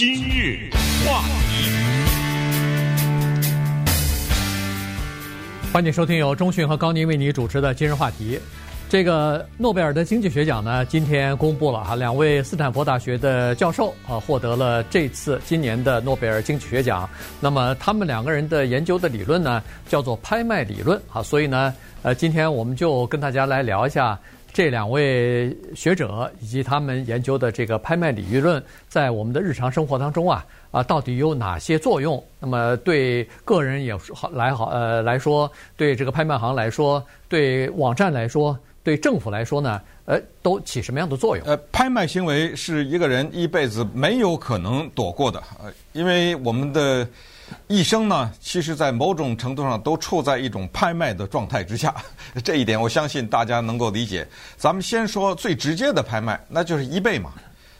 今日话题，欢迎收听由中讯和高宁为你主持的今日话题。这个诺贝尔的经济学奖呢，今天公布了哈，两位斯坦福大学的教授啊获得了这次今年的诺贝尔经济学奖。那么他们两个人的研究的理论呢，叫做拍卖理论啊。所以呢，呃，今天我们就跟大家来聊一下这两位学者以及他们研究的这个拍卖理论，在我们的日常生活当中啊啊到底有哪些作用？那么对个人也好来好呃来说，对这个拍卖行来说，对网站来说。对政府来说呢，呃，都起什么样的作用？呃，拍卖行为是一个人一辈子没有可能躲过的，呃，因为我们的一生呢，其实，在某种程度上都处在一种拍卖的状态之下。这一点，我相信大家能够理解。咱们先说最直接的拍卖，那就是一倍嘛，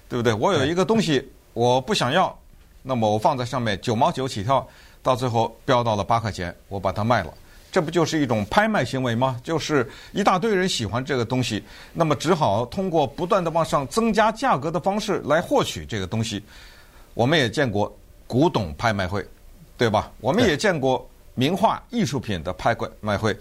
对不对？我有一个东西，我不想要，那么我放在上面九毛九起跳，到最后飙到了八块钱，我把它卖了。这不就是一种拍卖行为吗？就是一大堆人喜欢这个东西，那么只好通过不断的往上增加价格的方式来获取这个东西。我们也见过古董拍卖会，对吧？我们也见过名画艺术品的拍卖会，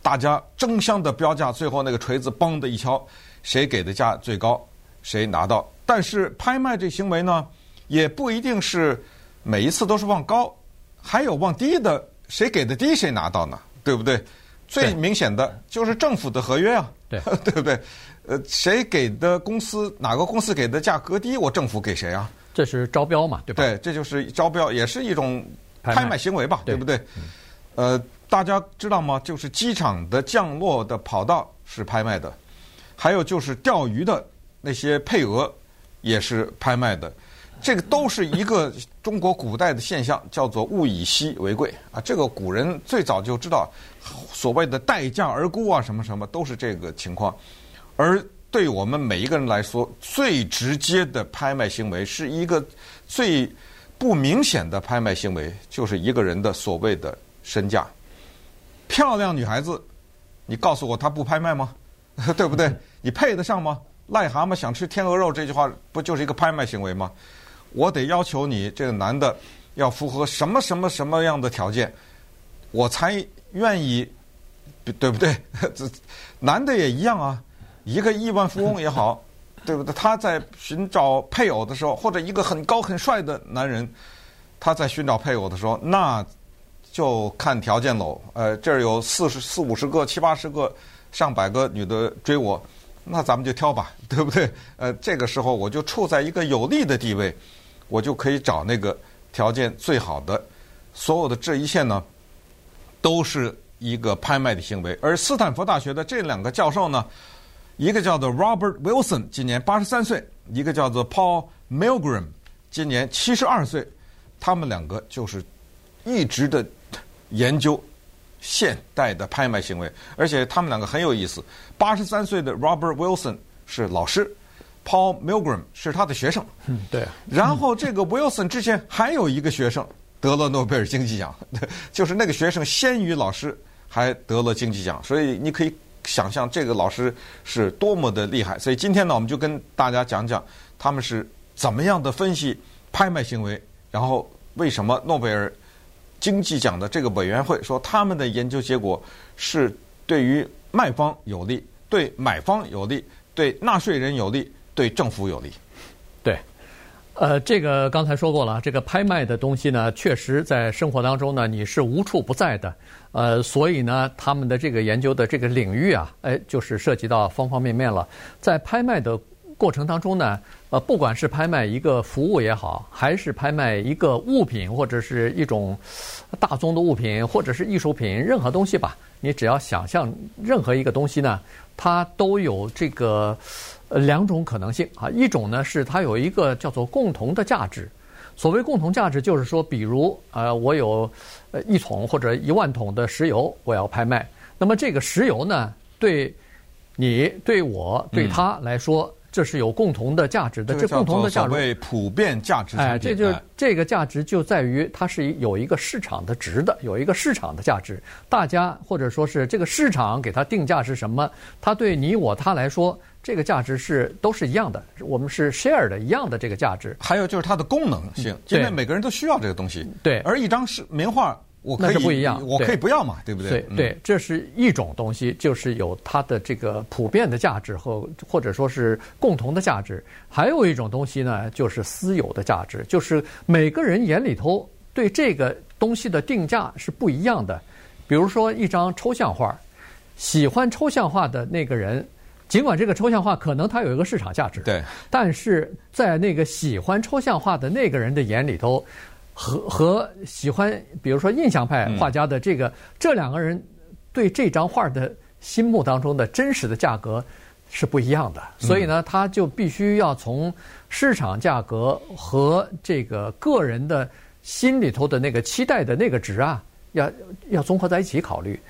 大家争相的标价，最后那个锤子嘣的一敲，谁给的价最高，谁拿到。但是拍卖这行为呢，也不一定是每一次都是往高，还有往低的，谁给的低谁拿到呢？对不对？最明显的就是政府的合约啊，对，对不对？呃，谁给的公司，哪个公司给的价格低，我政府给谁啊？这是招标嘛，对吧？对，这就是招标，也是一种拍卖行为吧，对，对不对？嗯、呃，大家知道吗？就是机场的降落的跑道是拍卖的，还有就是钓鱼的那些配额也是拍卖的。这个都是一个中国古代的现象，叫做物以稀为贵啊。这个古人最早就知道，所谓的待价而沽啊，什么什么都是这个情况。而对我们每一个人来说，最直接的拍卖行为是一个最不明显的拍卖行为，就是一个人的所谓的身价。漂亮女孩子，你告诉我她不拍卖吗？对不对？你配得上吗？癞蛤蟆想吃天鹅肉这句话，不就是一个拍卖行为吗？我得要求你这个男的要符合什么什么什么样的条件，我才愿意，对不对？这男的也一样啊，一个亿万富翁也好，对不对？他在寻找配偶的时候，或者一个很高很帅的男人，他在寻找配偶的时候，那就看条件喽。呃，这儿有四十四五十个、七八十个、上百个女的追我，那咱们就挑吧，对不对？呃，这个时候我就处在一个有利的地位。我就可以找那个条件最好的，所有的这一切呢，都是一个拍卖的行为。而斯坦福大学的这两个教授呢，一个叫做 Robert Wilson，今年八十三岁；一个叫做 Paul Milgram，今年七十二岁。他们两个就是一直的研究现代的拍卖行为，而且他们两个很有意思。八十三岁的 Robert Wilson 是老师。Paul Milgram 是他的学生，嗯，对。然后这个 Wilson 之前还有一个学生得了诺贝尔经济奖，就是那个学生先于老师还得了经济奖，所以你可以想象这个老师是多么的厉害。所以今天呢，我们就跟大家讲讲他们是怎么样的分析拍卖行为，然后为什么诺贝尔经济奖的这个委员会说他们的研究结果是对于卖方有利，对买方有利，对纳税人有利。对政府有利，呃，这个刚才说过了，这个拍卖的东西呢，确实在生活当中呢，你是无处不在的，呃，所以呢，他们的这个研究的这个领域啊，哎，就是涉及到方方面面了。在拍卖的过程当中呢，呃，不管是拍卖一个服务也好，还是拍卖一个物品或者是一种大宗的物品，或者是艺术品，任何东西吧，你只要想象任何一个东西呢，它都有这个。呃，两种可能性啊，一种呢是它有一个叫做共同的价值。所谓共同价值，就是说，比如呃，我有呃一桶或者一万桶的石油，我要拍卖。那么这个石油呢，对你、对我、对他来说，这是有共同的价值的。这共同的价值，所谓普遍价值。哎，这就这个价值就在于它是有一个市场的值的，有一个市场的价值。大家或者说是这个市场给它定价是什么？它对你我他来说，这个价值是都是一样的。我们是 share 的一样的这个价值。还有就是它的功能性，因为每个人都需要这个东西。对，而一张是名画。我可以那是不一样，我可以不要嘛，对，对不对？对对，这是一种东西，就是有它的这个普遍的价值和或者说是共同的价值。还有一种东西呢，就是私有的价值，就是每个人眼里头对这个东西的定价是不一样的。比如说一张抽象画，喜欢抽象画的那个人，尽管这个抽象画可能它有一个市场价值，对，但是在那个喜欢抽象画的那个人的眼里头。和和喜欢，比如说印象派画家的这个、嗯、这两个人对这张画的心目当中的真实的价格是不一样的，所以呢，他就必须要从市场价格和这个个人的心里头的那个期待的那个值啊，要要综合在一起考虑。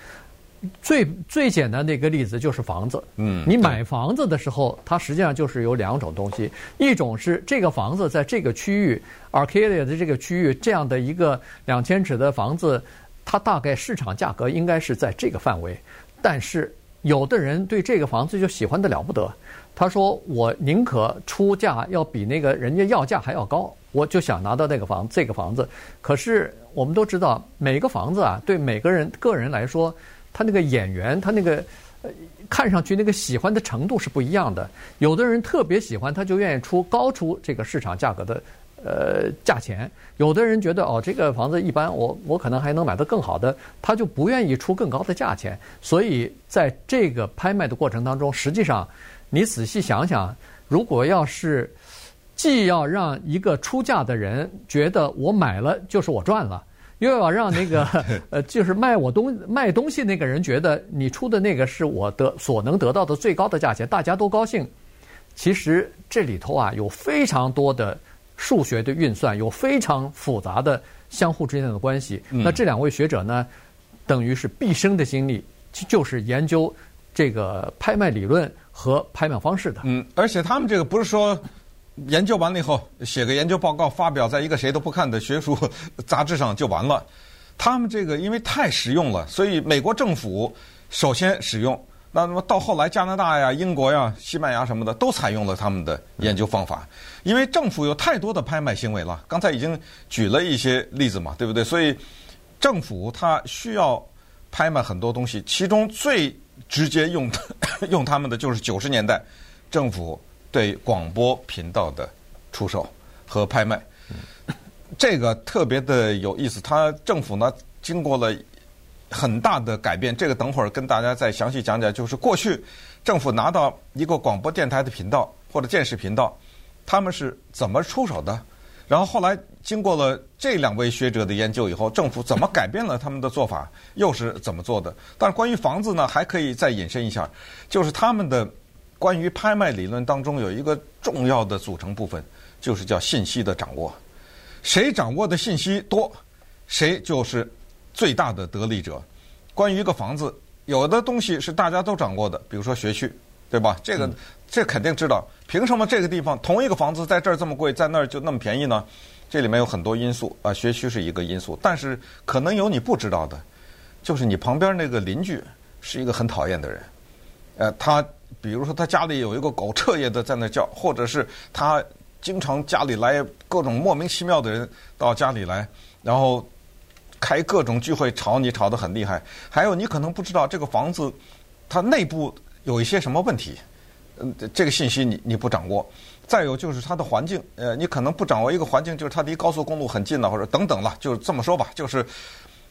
最最简单的一个例子就是房子。嗯，你买房子的时候，它实际上就是有两种东西，一种是这个房子在这个区域，Arcadia 的这个区域，这样的一个两千尺的房子，它大概市场价格应该是在这个范围。但是有的人对这个房子就喜欢得了不得，他说我宁可出价要比那个人家要价还要高，我就想拿到那个房这个房子。可是我们都知道，每个房子啊，对每个人个人来说。他那个眼缘，他那个呃，看上去那个喜欢的程度是不一样的。有的人特别喜欢，他就愿意出高出这个市场价格的呃价钱。有的人觉得哦，这个房子一般，我我可能还能买到更好的，他就不愿意出更高的价钱。所以在这个拍卖的过程当中，实际上你仔细想想，如果要是既要让一个出价的人觉得我买了就是我赚了。又要让那个 呃，就是卖我东卖东西那个人觉得你出的那个是我的所能得到的最高的价钱，大家都高兴。其实这里头啊有非常多的数学的运算，有非常复杂的相互之间的关系。那这两位学者呢，等于是毕生的精力就是研究这个拍卖理论和拍卖方式的。嗯，而且他们这个不是说。研究完了以后，写个研究报告发表在一个谁都不看的学术杂志上就完了。他们这个因为太实用了，所以美国政府首先使用。那么到后来，加拿大呀、英国呀、西班牙什么的都采用了他们的研究方法。因为政府有太多的拍卖行为了，刚才已经举了一些例子嘛，对不对？所以政府它需要拍卖很多东西，其中最直接用的 用他们的就是九十年代政府。对广播频道的出售和拍卖，这个特别的有意思。他政府呢经过了很大的改变，这个等会儿跟大家再详细讲讲。就是过去政府拿到一个广播电台的频道或者电视频道，他们是怎么出手的？然后后来经过了这两位学者的研究以后，政府怎么改变了他们的做法，又是怎么做的？但是关于房子呢，还可以再引申一下，就是他们的。关于拍卖理论当中有一个重要的组成部分，就是叫信息的掌握。谁掌握的信息多，谁就是最大的得利者。关于一个房子，有的东西是大家都掌握的，比如说学区，对吧？这个这肯定知道。凭什么这个地方同一个房子在这儿这么贵，在那儿就那么便宜呢？这里面有很多因素啊，学区是一个因素，但是可能有你不知道的，就是你旁边那个邻居是一个很讨厌的人，呃，他。比如说，他家里有一个狗彻夜的在那叫，或者是他经常家里来各种莫名其妙的人到家里来，然后开各种聚会吵你吵得很厉害。还有你可能不知道这个房子它内部有一些什么问题，嗯，这个信息你你不掌握。再有就是它的环境，呃，你可能不掌握一个环境，就是它离高速公路很近了，或者等等了，就这么说吧。就是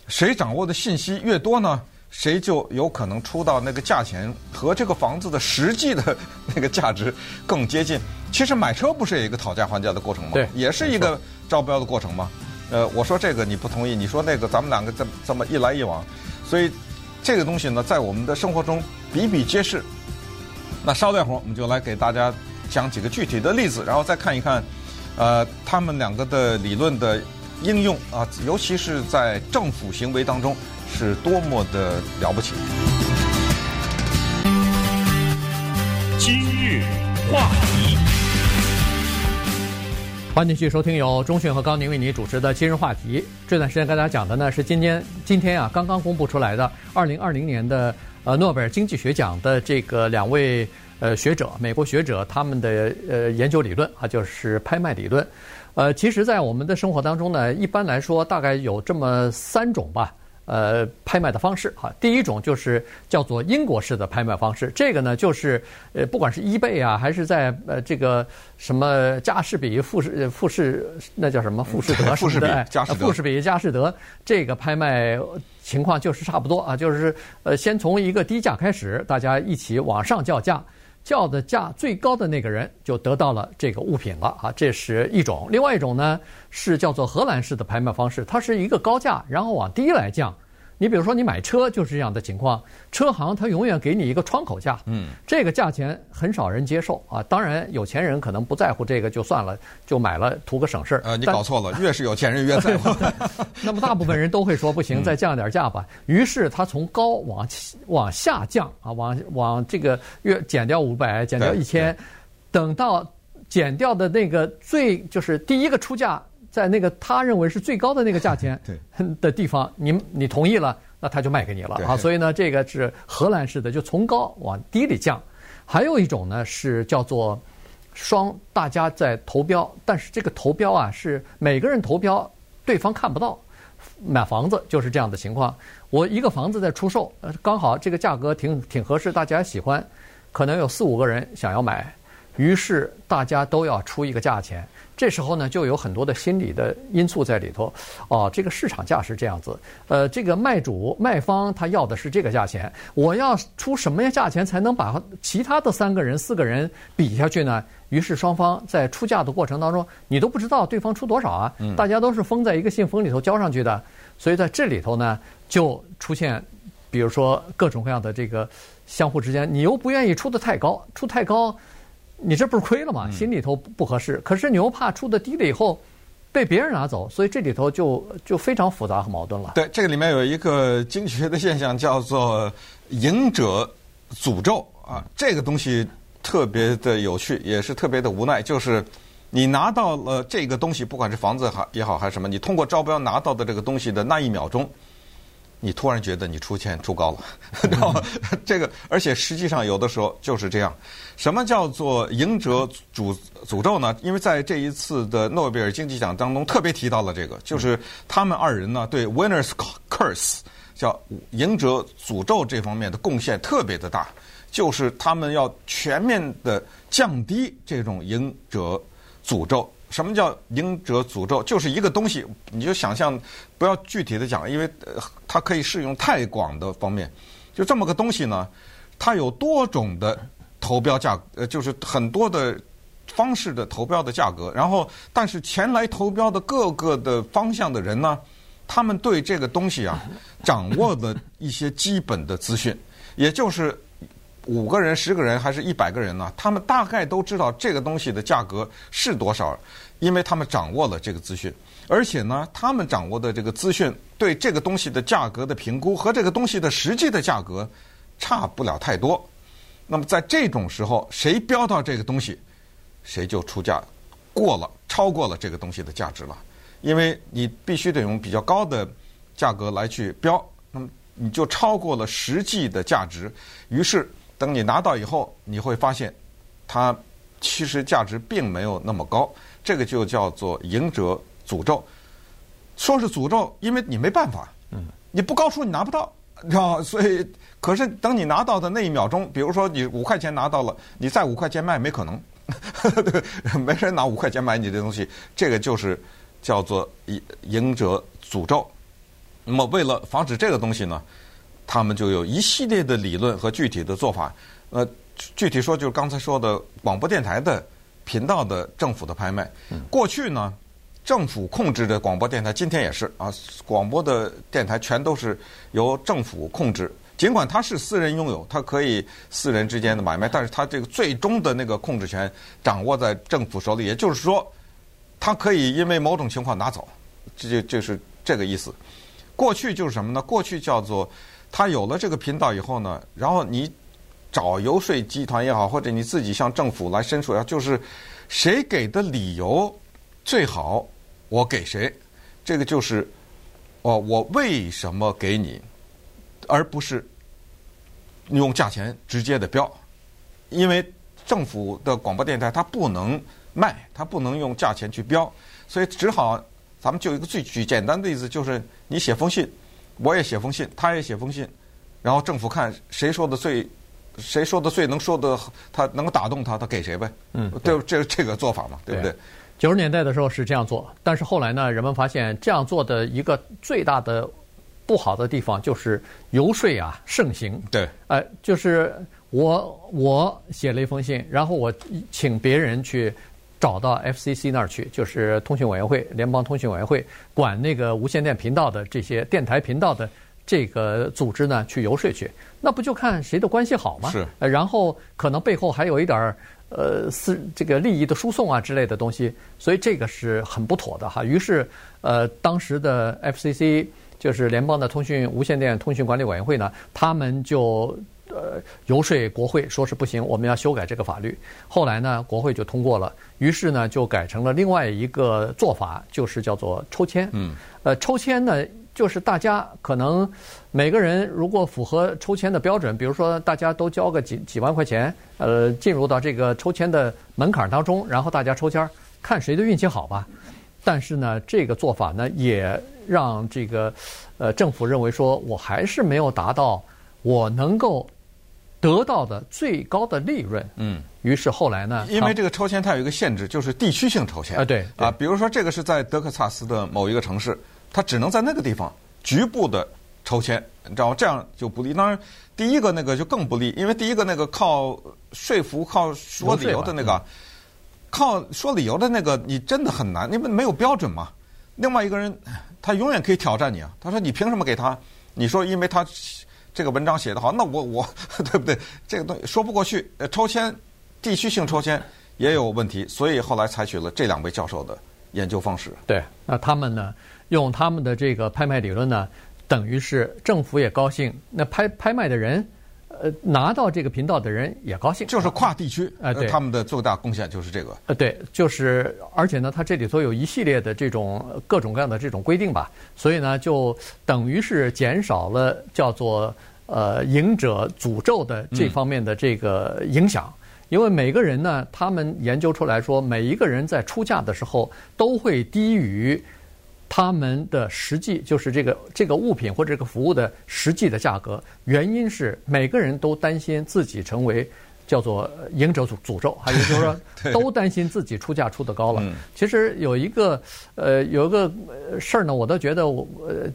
谁掌握的信息越多呢？谁就有可能出到那个价钱和这个房子的实际的那个价值更接近。其实买车不是有一个讨价还价的过程吗？对，也是一个招标的过程吗？呃，我说这个你不同意，你说那个，咱们两个这么这么一来一往，所以这个东西呢，在我们的生活中比比皆是。那稍待会儿，我们就来给大家讲几个具体的例子，然后再看一看，呃，他们两个的理论的应用啊，尤其是在政府行为当中。是多么的了不起！今日话题，欢迎继续收听由钟讯和高宁为你主持的《今日话题》。这段时间跟大家讲的呢是今天今天啊刚刚公布出来的二零二零年的呃诺贝尔经济学奖的这个两位呃学者，美国学者他们的呃研究理论啊，就是拍卖理论。呃，其实，在我们的生活当中呢，一般来说大概有这么三种吧。呃，拍卖的方式哈，第一种就是叫做英国式的拍卖方式，这个呢就是呃，不管是 eBay 啊，还是在呃这个什么佳士比、富士、富士那叫什么富士德富士比、佳士得、富士比、佳士得，这个拍卖情况就是差不多啊，就是呃，先从一个低价开始，大家一起往上叫价。叫的价最高的那个人就得到了这个物品了啊，这是一种。另外一种呢是叫做荷兰式的拍卖方式，它是一个高价，然后往低来降。你比如说，你买车就是这样的情况，车行它永远给你一个窗口价，嗯，这个价钱很少人接受啊。当然，有钱人可能不在乎这个就算了，就买了图个省事儿。呃，你搞错了，越是有钱人越在乎。那么大部分人都会说不行，再降点价吧。于是他从高往往下降啊，往往这个越减掉五百，减掉一千，等到减掉的那个最就是第一个出价。在那个他认为是最高的那个价钱 的地方，你你同意了，那他就卖给你了啊。所以呢，这个是荷兰式的，就从高往低里降。还有一种呢是叫做双，大家在投标，但是这个投标啊是每个人投标，对方看不到。买房子就是这样的情况，我一个房子在出售，刚好这个价格挺挺合适，大家喜欢，可能有四五个人想要买，于是大家都要出一个价钱。这时候呢，就有很多的心理的因素在里头。哦，这个市场价是这样子。呃，这个卖主卖方他要的是这个价钱，我要出什么样价钱才能把其他的三个人、四个人比下去呢？于是双方在出价的过程当中，你都不知道对方出多少啊。大家都是封在一个信封里头交上去的，所以在这里头呢，就出现，比如说各种各样的这个相互之间，你又不愿意出的太高，出太高。你这不是亏了吗？心里头不合适，可是你又怕出的低了以后被别人拿走，所以这里头就就非常复杂和矛盾了。对，这个里面有一个经济学的现象叫做“赢者诅咒”啊，这个东西特别的有趣，也是特别的无奈。就是你拿到了这个东西，不管是房子还也好还是什么，你通过招标拿到的这个东西的那一秒钟。你突然觉得你出钱出高了，然后 这个，而且实际上有的时候就是这样。什么叫做赢者诅诅咒呢？因为在这一次的诺贝尔经济奖当中特别提到了这个，就是他们二人呢对 winners curse 叫赢者诅咒这方面的贡献特别的大，就是他们要全面的降低这种赢者诅咒。什么叫赢者诅咒？就是一个东西，你就想象，不要具体的讲，因为它可以适用太广的方面。就这么个东西呢，它有多种的投标价，呃，就是很多的方式的投标的价格。然后，但是前来投标的各个的方向的人呢，他们对这个东西啊，掌握了一些基本的资讯，也就是。五个人、十个人还是一百个人呢？他们大概都知道这个东西的价格是多少，因为他们掌握了这个资讯，而且呢，他们掌握的这个资讯对这个东西的价格的评估和这个东西的实际的价格差不了太多。那么在这种时候，谁标到这个东西，谁就出价过了，超过了这个东西的价值了，因为你必须得用比较高的价格来去标，那么你就超过了实际的价值，于是。等你拿到以后，你会发现，它其实价值并没有那么高。这个就叫做赢者诅咒。说是诅咒，因为你没办法，嗯，你不高出你拿不到，知道吗？所以，可是等你拿到的那一秒钟，比如说你五块钱拿到了，你再五块钱卖没可能，对，没人拿五块钱买你的东西。这个就是叫做赢赢者诅咒。那么，为了防止这个东西呢？他们就有一系列的理论和具体的做法。呃，具体说就是刚才说的广播电台的频道的政府的拍卖。过去呢，政府控制的广播电台，今天也是啊，广播的电台全都是由政府控制。尽管它是私人拥有，它可以私人之间的买卖，但是它这个最终的那个控制权掌握在政府手里。也就是说，它可以因为某种情况拿走，这就就是这个意思。过去就是什么呢？过去叫做。他有了这个频道以后呢，然后你找游说集团也好，或者你自己向政府来申诉也好，就是谁给的理由最好，我给谁，这个就是哦，我为什么给你，而不是用价钱直接的标，因为政府的广播电台它不能卖，它不能用价钱去标，所以只好咱们就一个最举简单的例子，就是你写封信，我也写封信，他也写封信。然后政府看谁说的最，谁说的最能说的，他能打动他，他给谁呗？嗯，对，这这个做法嘛，对不对？九十年代的时候是这样做，但是后来呢，人们发现这样做的一个最大的不好的地方就是游说啊盛行。对，呃，就是我我写了一封信，然后我请别人去找到 FCC 那儿去，就是通讯委员会，联邦通讯委员会管那个无线电频道的这些电台频道的。这个组织呢，去游说去，那不就看谁的关系好吗？是。然后可能背后还有一点儿呃私这个利益的输送啊之类的东西，所以这个是很不妥的哈。于是呃，当时的 FCC 就是联邦的通讯无线电通讯管理委员会呢，他们就呃游说国会说是不行，我们要修改这个法律。后来呢，国会就通过了，于是呢就改成了另外一个做法，就是叫做抽签。嗯。呃，抽签呢。就是大家可能每个人如果符合抽签的标准，比如说大家都交个几几万块钱，呃，进入到这个抽签的门槛当中，然后大家抽签看谁的运气好吧。但是呢，这个做法呢也让这个呃政府认为说我还是没有达到我能够得到的最高的利润。嗯。于是后来呢，因为这个抽签它有一个限制，就是地区性抽签。啊，对啊，比如说这个是在德克萨斯的某一个城市。他只能在那个地方局部的抽签，你知道吗？这样就不利。当然，第一个那个就更不利，因为第一个那个靠说服、靠说理由的那个，嗯、靠说理由的那个，你真的很难，因为没有标准嘛。另外一个人，他永远可以挑战你啊。他说：“你凭什么给他？”你说：“因为他这个文章写得好。”那我我 对不对？这个东西说不过去。呃抽签地区性抽签也有问题，所以后来采取了这两位教授的研究方式。对，那他们呢？用他们的这个拍卖理论呢，等于是政府也高兴，那拍拍卖的人，呃，拿到这个频道的人也高兴，就是跨地区，呃，对，他们的最大贡献就是这个，呃，对，就是而且呢，它这里头有一系列的这种各种各样的这种规定吧，所以呢，就等于是减少了叫做呃赢者诅咒的这方面的这个影响，嗯，因为每个人呢，他们研究出来说，每一个人在出价的时候都会低于。他们的实际就是这个这个物品或者这个服务的实际的价格，原因是每个人都担心自己成为叫做赢者诅诅咒，还有就是说 都担心自己出价出的高了。其实有一个呃有一个事儿呢，我都觉得我呃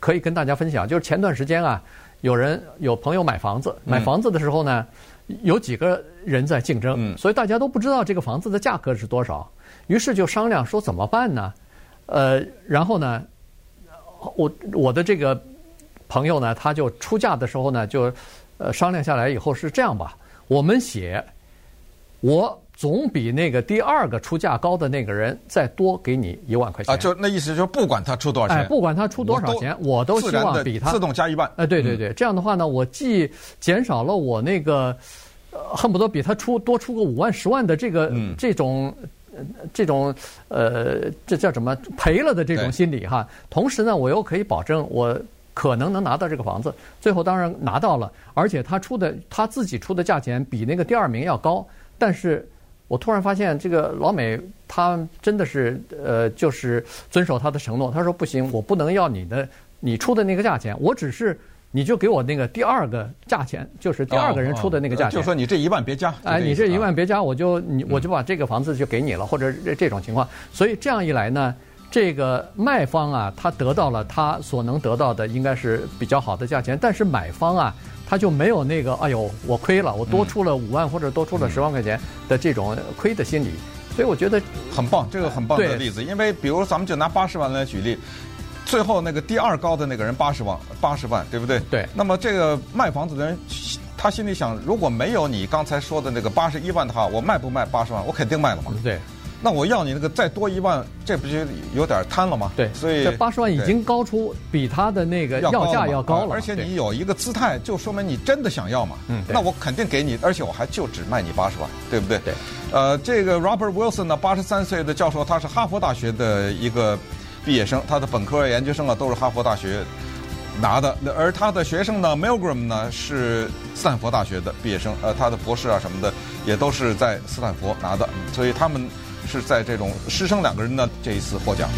可以跟大家分享，就是前段时间啊，有人有朋友买房子，买房子的时候呢，有几个人在竞争，所以大家都不知道这个房子的价格是多少，于是就商量说怎么办呢？呃，然后呢，我我的这个朋友呢，他就出价的时候呢，就呃商量下来以后是这样吧，我们写，我总比那个第二个出价高的那个人再多给你一万块钱。啊，就那意思就是不管他出多少钱，哎，不管他出多少钱，我都，我都希望比他自动加一万。哎，对对对，这样的话呢，我既减少了我那个恨不得比他出多出个五万十万的这个这种。这种呃，这叫什么赔了的这种心理哈。同时呢，我又可以保证我可能能拿到这个房子。最后当然拿到了，而且他出的他自己出的价钱比那个第二名要高。但是我突然发现，这个老美他真的是呃，就是遵守他的承诺。他说不行，我不能要你的你出的那个价钱，我只是。你就给我那个第二个价钱，就是第二个人出的那个价钱。就说你这一万别加。哎，你这一万别加，我就你我就把这个房子就给你了，或者这这种情况。所以这样一来呢，这个卖方啊，他得到了他所能得到的应该是比较好的价钱，但是买方啊，他就没有那个哎呦我亏了，我多出了五万或者多出了十万块钱的这种亏的心理。所以我觉得很棒，这个很棒的例子。因为比如咱们就拿八十万来举例。最后那个第二高的那个人八十万，八十万，对不对？对。那么这个卖房子的人，他心里想，如果没有你刚才说的那个八十一万的话，我卖不卖八十万？我肯定卖了嘛。对。那我要你那个再多一万，这不就有点贪了吗？对，所以这八十万已经高出比他的那个要价要高了，而且你有一个姿态，就说明你真的想要嘛。嗯，那我肯定给你，而且我还就只卖你八十万，对不对？对。呃，这个 Robert Wilson 呢，八十三岁的教授，他是哈佛大学的一个毕业生，他的本科、研究生啊都是哈佛大学拿的，而他的学生呢，Milgram 呢是斯坦福大学的毕业生，呃，他的博士啊什么的也都是在斯坦福拿的，所以他们是在这种师生两个人的这一次获奖。